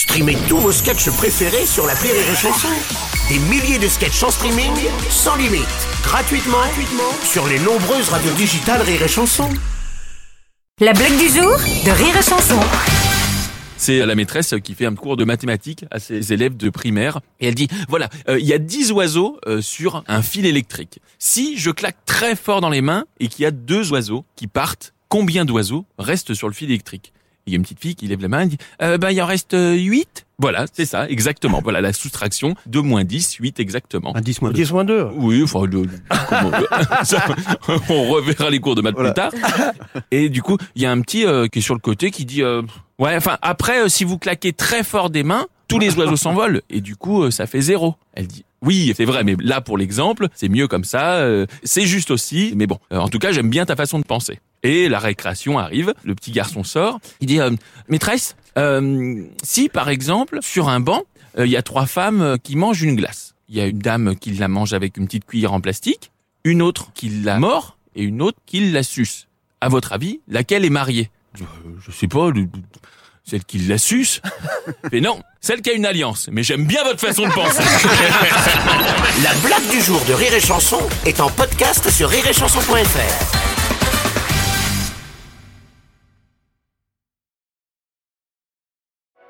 Streamez tous vos sketchs préférés sur la Rire et Chanson. Des milliers de sketchs en streaming, sans limite, gratuitement, gratuitement sur les nombreuses radios digitales Rire et Chanson. La blague du jour de Rire et Chanson. C'est la maîtresse qui fait un cours de mathématiques à ses élèves de primaire et elle dit voilà, euh, il y a 10 oiseaux euh, sur un fil électrique. Si je claque très fort dans les mains et qu'il y a deux oiseaux qui partent, combien d'oiseaux restent sur le fil électrique? Il y a une petite fille qui lève la main et dit euh, ben il en reste 8 voilà, c'est ça, exactement. Voilà la soustraction. 2 moins 10, 8 exactement. Un 10 moins 2. 10 moins 2. Oui, enfin, le- comment- ça, on reverra les cours de maths Voilà. plus tard. Et du coup, il y a un petit euh, qui est sur le côté qui dit, euh, ouais, enfin, après, euh, si vous claquez très fort des mains, tous les oiseaux s'envolent et du coup, euh, ça fait zéro. Elle dit, oui, c'est vrai, mais là, pour l'exemple, c'est mieux comme ça. euh, c'est juste aussi, mais bon, euh, en tout cas, j'aime bien ta façon de penser. Et la récréation arrive, le petit garçon sort, il dit, euh, maîtresse, euh, si par exemple, sur un banc, euh, il y a trois femmes qui mangent une glace. Il y a une dame qui la mange avec une petite cuillère en plastique, une autre qui la mord et une autre qui la suce. À votre avis, laquelle est mariée? Euh, Je sais pas, le- celle qui la suce. Mais non, celle qui a une alliance. Mais j'aime bien votre façon de penser. La blague du jour de Rire et Chanson est en podcast sur rireetchanson.fr.